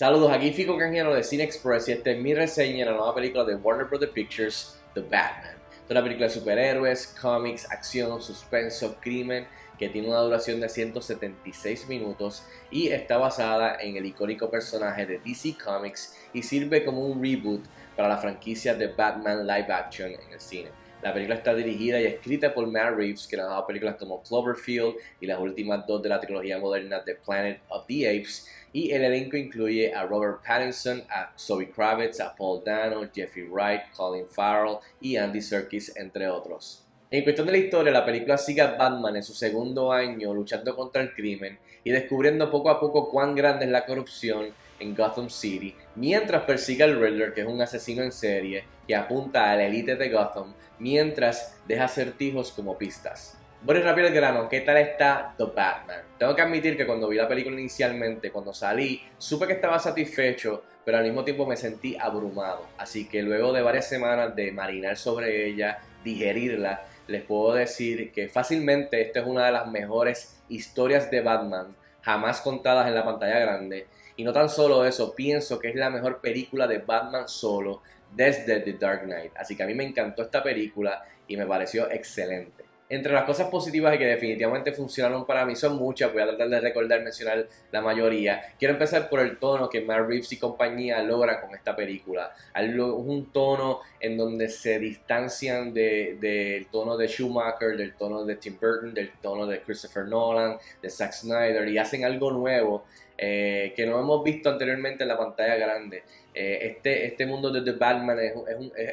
Saludos, aquí Fico Canjiano de Cine Express y esta es mi reseña de la nueva película de Warner Bros. Pictures, The Batman. Es una película de superhéroes, cómics, acción, suspenso, crimen, que tiene una duración de 176 minutos y está basada en el icónico personaje de DC Comics y sirve como un reboot para la franquicia de Batman live action en el cine. La película está dirigida y escrita por Matt Reeves, que ha dado películas como Cloverfield y las últimas dos de la trilogía moderna de Planet of the Apes. Y el elenco incluye a Robert Pattinson, a Zoe Kravitz, a Paul Dano, Jeffrey Wright, Colin Farrell y Andy Serkis, entre otros. En cuestión de la historia, la película sigue a Batman en su segundo año luchando contra el crimen y descubriendo poco a poco cuán grande es la corrupción en Gotham City, mientras persigue al Riddler, que es un asesino en serie que apunta a la élite de Gotham, mientras deja acertijos como pistas. Bueno, rápido el grano, ¿qué tal está The Batman? Tengo que admitir que cuando vi la película inicialmente, cuando salí, supe que estaba satisfecho, pero al mismo tiempo me sentí abrumado. Así que luego de varias semanas de marinar sobre ella, digerirla, les puedo decir que fácilmente esta es una de las mejores historias de Batman jamás contadas en la pantalla grande y no tan solo eso, pienso que es la mejor película de Batman solo desde The Dark Knight. Así que a mí me encantó esta película y me pareció excelente. Entre las cosas positivas que definitivamente funcionaron para mí son muchas, voy a tratar de recordar, mencionar la mayoría. Quiero empezar por el tono que Matt Reeves y compañía logran con esta película. Es un tono en donde se distancian del tono de Schumacher, del tono de Tim Burton, del tono de Christopher Nolan, de Zack Snyder y hacen algo nuevo eh, que no hemos visto anteriormente en la pantalla grande. Eh, este, este mundo de The Batman, es,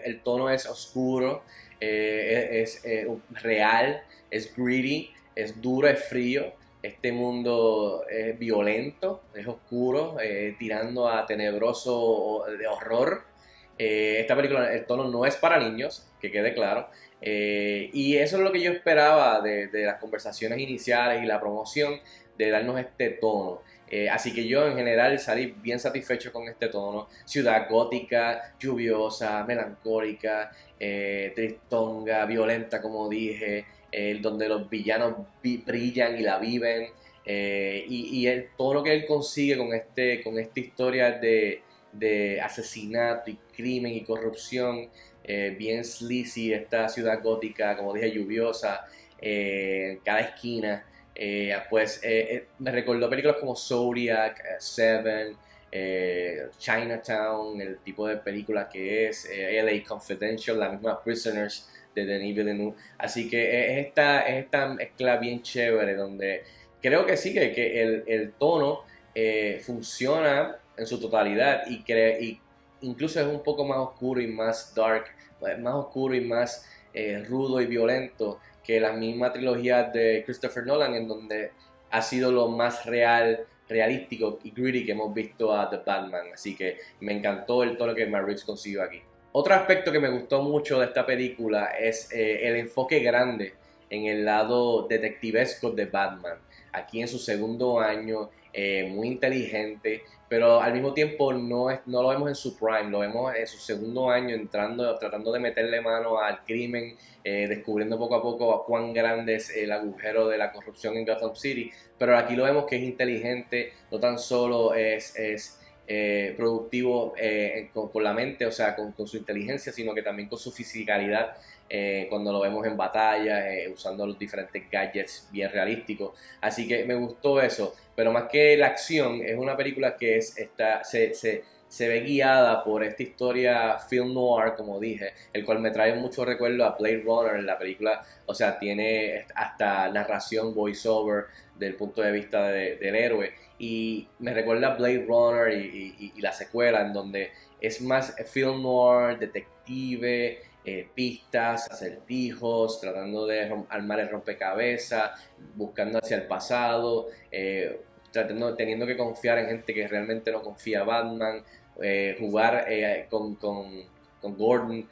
el tono es oscuro, eh, es, real, es greedy, es duro, es frío. Este mundo es violento, es oscuro, tirando a tenebroso de horror. esta película, el tono no es para niños, que quede claro. y eso es lo que yo esperaba de, de las conversaciones iniciales y la promoción, de darnos este tono. Eh, así que yo en general salí bien satisfecho con este tono. Ciudad gótica, lluviosa, melancólica, eh, tristonga, violenta como dije, eh, donde los villanos brillan y la viven. Y, el tono que él consigue con, este, con esta historia de, de asesinato y crimen y corrupción, bien sleazy, esta ciudad gótica, como dije, lluviosa, cada esquina. Eh, pues eh, eh, me recordó películas como Zodiac, Seven, Chinatown, el tipo de película que es LA Confidential, la misma Prisoners de Denis Villeneuve. Así que es esta, es esta mezcla bien chévere donde creo que sí, que, el, el, tono funciona en su totalidad y, y incluso es un poco más oscuro y más dark, más oscuro y más rudo y violento que la misma trilogía de Christopher Nolan, en donde ha sido lo más real, realístico y gritty que hemos visto a The Batman. Así que me encantó el tono que Matt consiguió aquí. Otro aspecto que me gustó mucho de esta película es eh, el enfoque grande en el lado detectivesco de Batman. Aquí en su segundo año, eh, muy inteligente, pero al mismo tiempo no, es, no lo vemos en su prime, lo vemos en su segundo año entrando, tratando de meterle mano al crimen, eh, descubriendo poco a poco cuán grande es el agujero de la corrupción en Gotham City, pero aquí lo vemos que es inteligente, no tan solo es, es eh, productivo eh, con, la mente, o sea, con, su inteligencia, sino que también con su fisicalidad eh, cuando lo vemos en batalla, eh, usando los diferentes gadgets bien realísticos. Así que me gustó eso, pero más que la acción, es una película que es, está, se, se, se ve guiada por esta historia film noir, como dije, el cual me trae mucho recuerdo a Blade Runner, la película, o sea, tiene hasta narración voiceover del punto de vista del héroe, y me recuerda a Blade Runner y, y la secuela, en donde es más film noir, detective, eh, pistas, acertijos, tratando de armar el rompecabezas, buscando hacia el pasado, eh, tratando, teniendo que confiar en gente que realmente no confía Batman, eh, jugar con, con, Gordon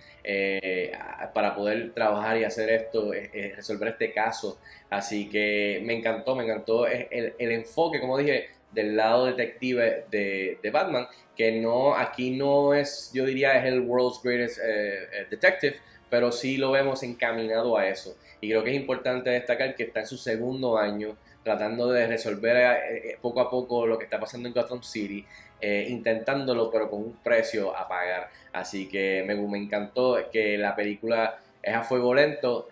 para poder trabajar y hacer esto, resolver este caso. Así que me encantó, me encantó el, el enfoque, como dije, del lado detective de, de, Batman, que no, aquí no es, yo diría, es el world's greatest eh, eh, detective, pero sí lo vemos encaminado a eso. Y creo que es importante destacar que está en su segundo año, tratando de resolver poco a poco lo que está pasando en Gotham City. intentándolo pero con un precio a pagar así que me, me encantó que la película es a fuego lento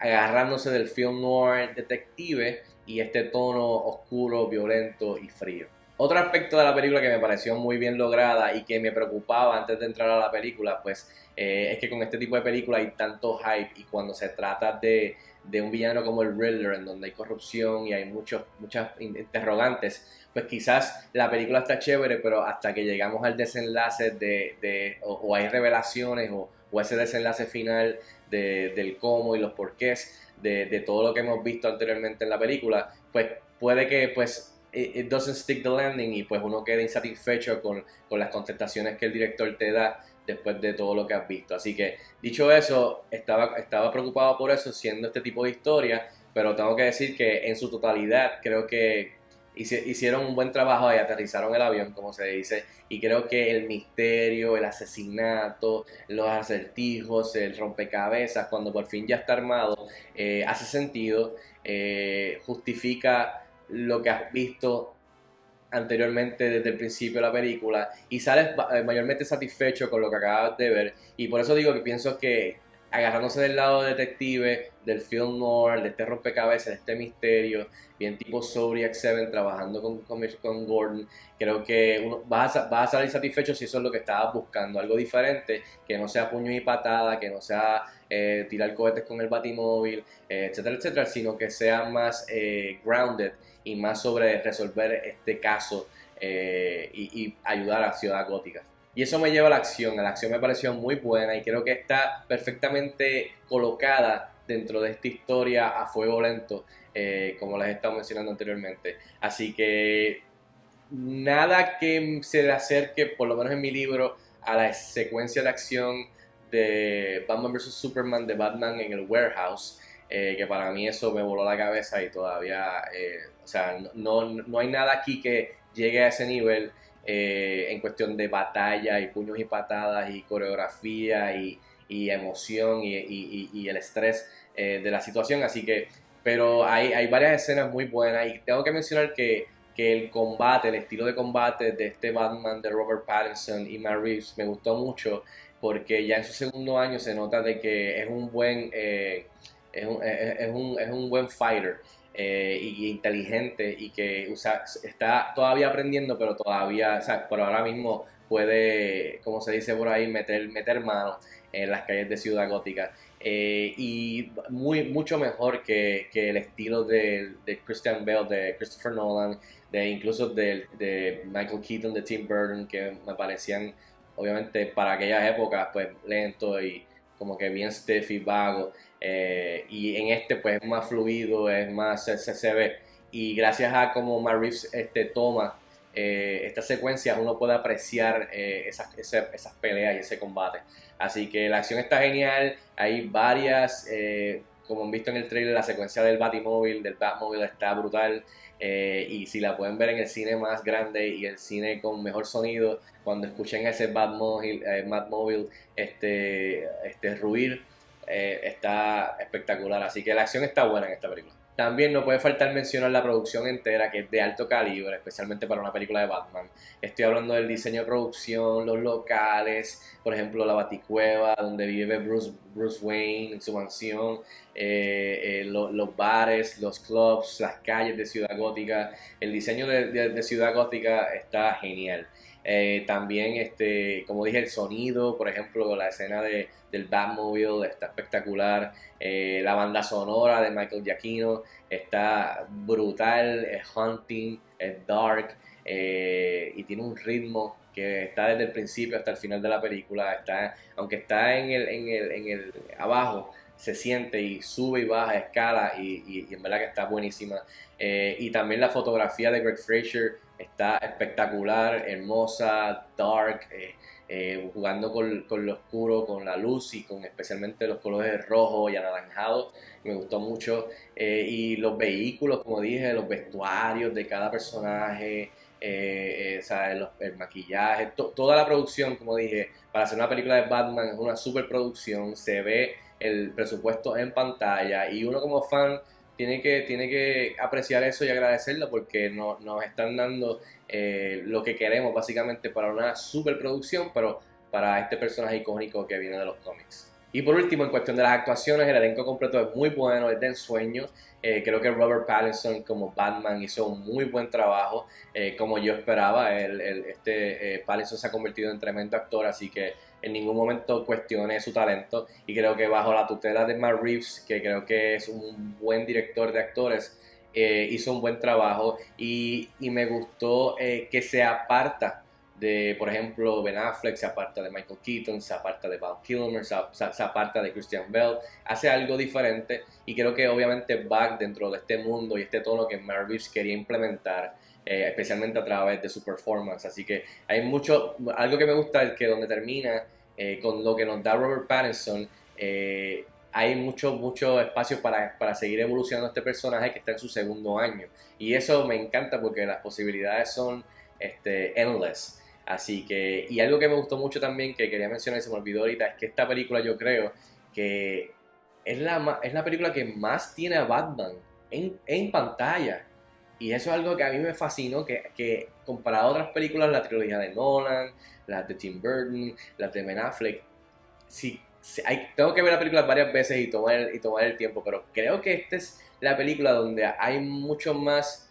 agarrándose del film noir detective y este tono oscuro, violento y frío. Otro aspecto de la película que me pareció muy bien lograda y que me preocupaba antes de entrar a la película, pues eh, es que con este tipo de película hay tanto hype y cuando se trata de, un villano como el Riddler, en donde hay corrupción y hay muchos, muchas interrogantes, pues quizás la película está chévere, pero hasta que llegamos al desenlace de, o, hay revelaciones o, o ese desenlace final del cómo y los porqués de, todo lo que hemos visto anteriormente en la película, pues puede que pues it, doesn't stick the landing y pues uno quede insatisfecho con, las contestaciones que el director te da después de todo lo que has visto. Así que dicho eso, estaba, estaba preocupado por eso siendo este tipo de historia, pero tengo que decir que en su totalidad creo que hicieron un buen trabajo y aterrizaron el avión, como se dice, y creo que el misterio, el asesinato, los acertijos, el rompecabezas, cuando por fin ya está armado, eh, hace sentido, eh, justifica lo que has visto anteriormente desde el principio de la película y sales eh, mayormente satisfecho con lo que acabas de ver. Y por eso digo que pienso que agarrándose del lado detective, del film noir, de este rompecabezas, de este misterio, bien tipo Zodiac 7 trabajando con, con, Gordon, creo que uno, vas, a, a, salir satisfecho si eso es lo que estabas buscando, algo diferente, que no sea puño y patada, que no sea eh, tirar cohetes con el batimóvil, eh, etcétera, etcétera, sino que sea más eh, grounded y más sobre resolver este caso y, y ayudar a Ciudad Gótica. Y eso me lleva a la acción. La acción me pareció muy buena y creo que está perfectamente colocada dentro de esta historia a fuego lento, eh, como les he estado mencionando anteriormente. Así que nada que se le acerque, por lo menos en mi libro, a la secuencia de acción de Batman vs. Superman de Batman en el warehouse. Eh, que para mí eso me voló la cabeza y todavía, eh, o sea, no, no hay nada aquí que llegue a ese nivel. Eh, en cuestión de batalla y puños y patadas y coreografía y, emoción y, el estrés de la situación. Así que, pero hay, hay varias escenas muy buenas y tengo que mencionar que, el combate, el estilo de combate de este Batman de Robert Pattinson y Matt Reeves me gustó mucho porque ya en su segundo año se nota de que es un buen, eh, es, un, es, un, es un buen fighter. Eh, y inteligente y que está todavía aprendiendo, pero todavía, o sea, por ahora mismo puede, como se dice por ahí, meter, meter mano en las calles de Ciudad Gótica. Eh, y muy, mucho mejor que, que el estilo de, de, Christian Bale, de Christopher Nolan, de incluso de, de Michael Keaton, de Tim Burton, que me parecían, obviamente, para aquellas épocas, pues lento y como que bien stiff y vago. Eh, y en este pues es más fluido, es más, se, ve. Y gracias a como Matt este, toma eh, esta secuencia, uno puede apreciar eh, esas, esas, peleas y ese combate. Así que la acción está genial, hay varias, como han visto en el trailer, la secuencia del Batimóvil, del Batmobile está brutal. y si la pueden ver en el cine más grande y el cine con mejor sonido, cuando escuchen ese Batmobile, Batmobile este, este ruir, eh, está espectacular. Así que la acción está buena en esta película. También no puede faltar mencionar la producción entera, que es de alto calibre, especialmente para una película de Batman. Estoy hablando del diseño de producción, los locales, por ejemplo, la Baticueva, donde vive Bruce, Bruce Wayne en su mansión, eh, eh, los bares, los clubs, las calles de Ciudad Gótica. El diseño de Ciudad Gótica está genial. Eh, también, este, como dije, el sonido, por ejemplo, la escena de, del Batmobile está espectacular. Eh, la banda sonora de Michael Giacchino está brutal, es hunting, es dark eh, y tiene un ritmo que está desde el principio hasta el final de la película. Está, aunque está en el, en el, en el abajo, se siente y sube y baja, escala y, y, en verdad que está buenísima. y también la fotografía de Greg Fraser está espectacular, hermosa, dark, eh, eh, jugando con, lo oscuro, con la luz y con especialmente los colores rojo y anaranjado. Me gustó mucho. Eh, y los vehículos, como dije, los vestuarios de cada personaje, el maquillaje, toda la producción, como dije, para hacer una película de Batman es una superproducción, se ve el presupuesto en pantalla y uno como fan tiene que, tiene que apreciar eso y agradecerlo porque no, nos están dando eh, lo que queremos básicamente para una superproducción, pero para este personaje icónico que viene de los cómics. Y por último, en cuestión de las actuaciones, el elenco completo es muy bueno, es de ensueño. Eh, creo que Robert Pattinson como Batman hizo un muy buen trabajo, eh, como yo esperaba. El, este eh, Pattinson se ha convertido en tremendo actor, así que en ningún momento cuestioné su talento. Y creo que bajo la tutela de Matt Reeves, que creo que es un buen director de actores, hizo un buen trabajo. Y, y me gustó que se aparta de, por ejemplo, Ben Affleck, se aparta de Michael Keaton, se aparta de Val Kilmer, se, aparta de Christian Bell, hace algo diferente y creo que obviamente va dentro de este mundo y este tono que Marvis quería implementar, eh, especialmente a través de su performance. Así que hay mucho, algo que me gusta es que donde termina eh, con lo que nos da Robert Pattinson, eh, hay mucho, mucho espacio para, para, seguir evolucionando este personaje que está en su segundo año. Y eso me encanta porque las posibilidades son este, endless. Así que, y algo que me gustó mucho también, que quería mencionar y se me olvidó ahorita, es que esta película yo creo que es la, es la película que más tiene a Batman en, en pantalla. Y eso es algo que a mí me fascinó, que, que comparado a otras películas, la trilogía de Nolan, las de Tim Burton, las de Ben Affleck, sí, hay, tengo que ver la película varias veces y tomar, y tomar el tiempo, pero creo que esta es la película donde hay mucho más,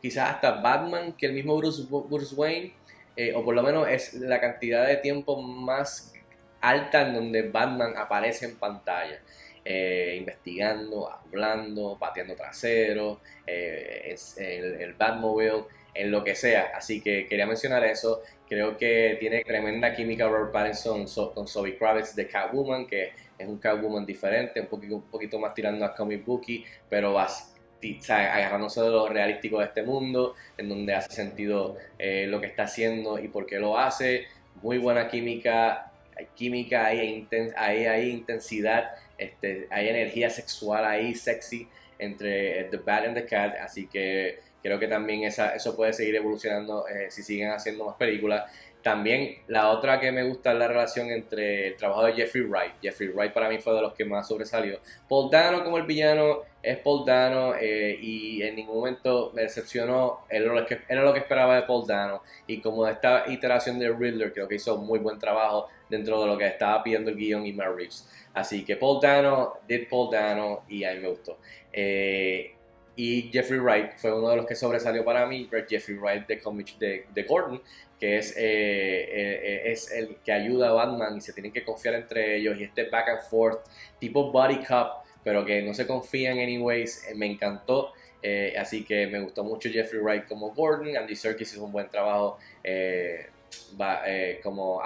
quizás hasta Batman que el mismo Bruce, Bruce Wayne, eh, o por lo menos es la cantidad de tiempo más alta en donde Batman aparece en pantalla. Eh, investigando, hablando, pateando trasero, eh, el, el, Batmobile, en lo que sea. Así que quería mencionar eso. Creo que tiene tremenda química Robert Pattinson con Zoe Kravitz de Catwoman, que es un Catwoman diferente, un poquito, un más tirando a comic booky, pero agarrándose de lo realístico de este mundo, en donde hace sentido eh, lo que está haciendo y por qué lo hace. Muy buena química, hay química, hay, hay intensidad, este, hay energía sexual ahí, sexy, entre The Bat and the Cat, así que creo que también esa, eso puede seguir evolucionando eh, si siguen haciendo más películas. También la otra que me gusta es la relación entre el trabajo de Jeffrey Wright. Jeffrey Wright para mí fue de los que más sobresalió. Paul Dano como el villano es Paul Dano eh, y en ningún momento me decepcionó. Era lo, que, era lo que esperaba de Paul Dano. Y como esta iteración de Riddler, creo que hizo muy buen trabajo dentro de lo que estaba pidiendo el guion y Matt Reeves. Así que Paul Dano, did Paul Dano y a mí me gustó. Eh, y Jeffrey Wright fue uno de los que sobresalió para mí, Jeffrey Wright de de, Gordon, que es, eh, eh, es el que ayuda a Batman y se tienen que confiar entre ellos y este back and forth tipo body cup, pero que no se confían anyways, me encantó. así que me gustó mucho Jeffrey Wright como Gordon, Andy Serkis hizo un buen trabajo como,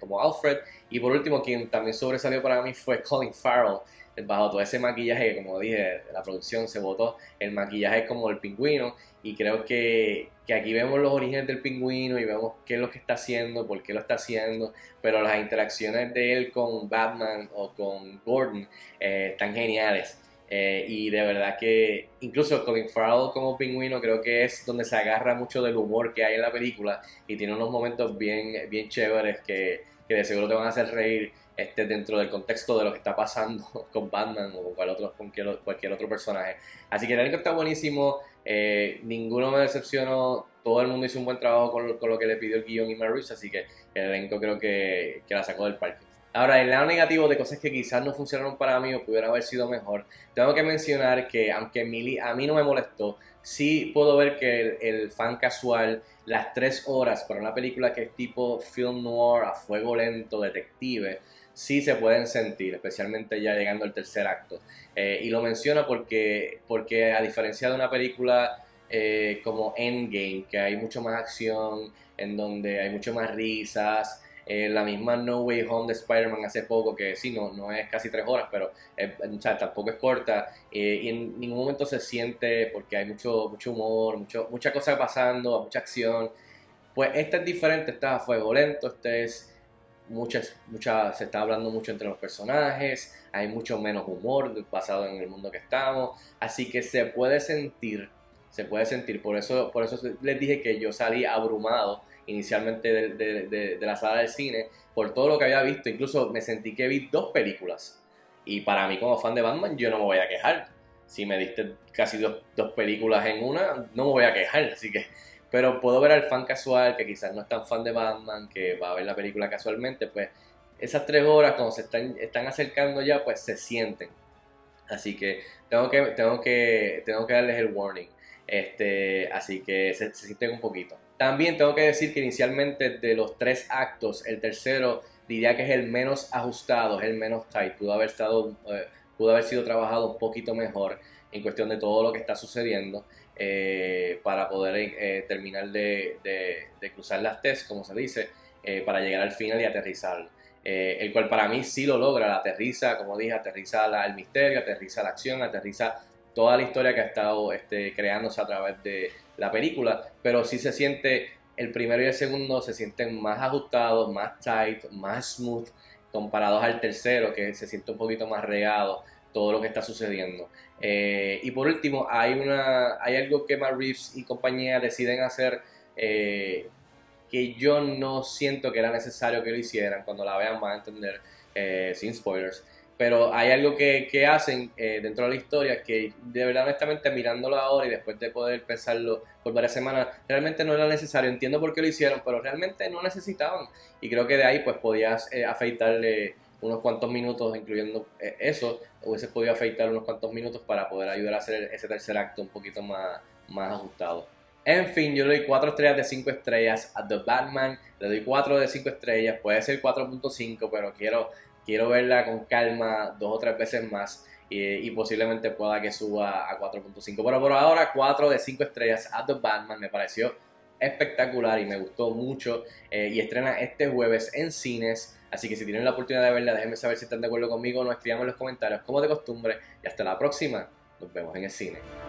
como Alfred. Y por último quien también sobresalió para mí fue Colin Farrell. Bajo todo ese maquillaje, como dije, la producción se votó, el maquillaje como el pingüino. Y creo que, que, aquí vemos los orígenes del pingüino y vemos qué es lo que está haciendo, por qué lo está haciendo, pero las interacciones de él con Batman o con Gordon eh, están geniales. Eh, y de verdad que incluso Colin Farrell como pingüino creo que es donde se agarra mucho del humor que hay en la película y tiene unos momentos bien, bien chéveres que, que de seguro te van a hacer reír este, dentro del contexto de lo que está pasando con Batman o con, otro, cualquier, otro personaje. Así que el elenco está buenísimo, eh, ninguno me decepcionó, todo el mundo hizo un buen trabajo con, con lo que le pidió el guion y Maurice, así que el elenco creo que, que la sacó del parque. Ahora, el lado negativo de cosas que quizás no funcionaron para mí o pudieran haber sido mejor, tengo que mencionar que aunque a mí no me molestó, sí puedo ver que el, el, fan casual, las tres horas para una película que es tipo film noir, a fuego lento, detective, sí se pueden sentir, especialmente ya llegando al tercer acto. Eh, y lo menciono porque, porque a diferencia de una película eh, como Endgame, que hay mucho más acción, en donde hay mucho más risas, eh, la misma No Way Home de Spider-Man hace poco, que sí, no, no es casi tres horas, pero tampoco es corta, y en ningún momento se siente porque hay mucho, mucho humor, mucho, mucha cosa pasando, mucha acción. Pues este es diferente, está a fuego lento, es muchas, muchas, se está hablando mucho entre los personajes, hay mucho menos humor basado en el mundo que estamos, así que se puede sentir, se puede sentir, por eso, por eso les dije que yo salí abrumado inicialmente de, de, de, la sala del cine por todo lo que había visto, incluso me sentí que vi dos películas y para mí como fan de Batman yo no me voy a quejar. si me diste casi dos, dos películas en una, no me voy a quejar, así que pero puedo ver al fan casual que quizás no es tan fan de Batman, que va a ver la película casualmente, pues esas tres horas cuando se están, están acercando ya, pues se sienten. Así que tengo que, tengo que, tengo que darles el warning. Este, así que se, sienten un poquito. También tengo que decir que inicialmente de los tres actos, el tercero diría que es el menos ajustado, es el menos tight. Pudo haber, estado, eh, pudo haber sido trabajado un poquito mejor en cuestión de todo lo que está sucediendo. Eh, para poder eh, terminar de, cruzar las test, como se dice, para llegar al final y aterrizar. el cual para mí sí lo logra, la aterriza, como dije, aterriza el misterio, aterriza la acción, aterriza toda la historia que ha estado este, creándose a través de la película, pero sí se siente, el primero y el segundo se sienten más ajustados, más tight, más smooth, comparados al tercero, que se siente un poquito más regado todo lo que está sucediendo. Eh, y por último, hay, una, hay algo que Matt Reeves y compañía deciden hacer eh, que yo no siento que era necesario que lo hicieran. Cuando la vean van a entender eh, sin spoilers. Pero hay algo que, que hacen dentro de la historia que de verdad honestamente mirándolo ahora y después de poder pensarlo por varias semanas, realmente no era necesario. Entiendo por qué lo hicieron, pero realmente no necesitaban. Y creo que de ahí pues podías afeitarle unos cuantos minutos, incluyendo eh, eso, hubiese podido afeitar unos cuantos minutos para poder ayudar a hacer ese tercer acto un poquito más, más ajustado. En fin, yo le doy 4 estrellas de 5 estrellas a The Batman, le doy 4 de 5 estrellas, puede ser 4.5, pero quiero, quiero verla con calma dos o tres veces más y, posiblemente pueda que suba a 4.5. Pero por ahora 4 de 5 estrellas a The Batman me pareció espectacular y me gustó mucho eh, y estrena este jueves en cines Así que si tienen la oportunidad de verla, déjenme saber si están de acuerdo conmigo o no, escriban en los comentarios como de costumbre. Y hasta la próxima, nos vemos en el cine.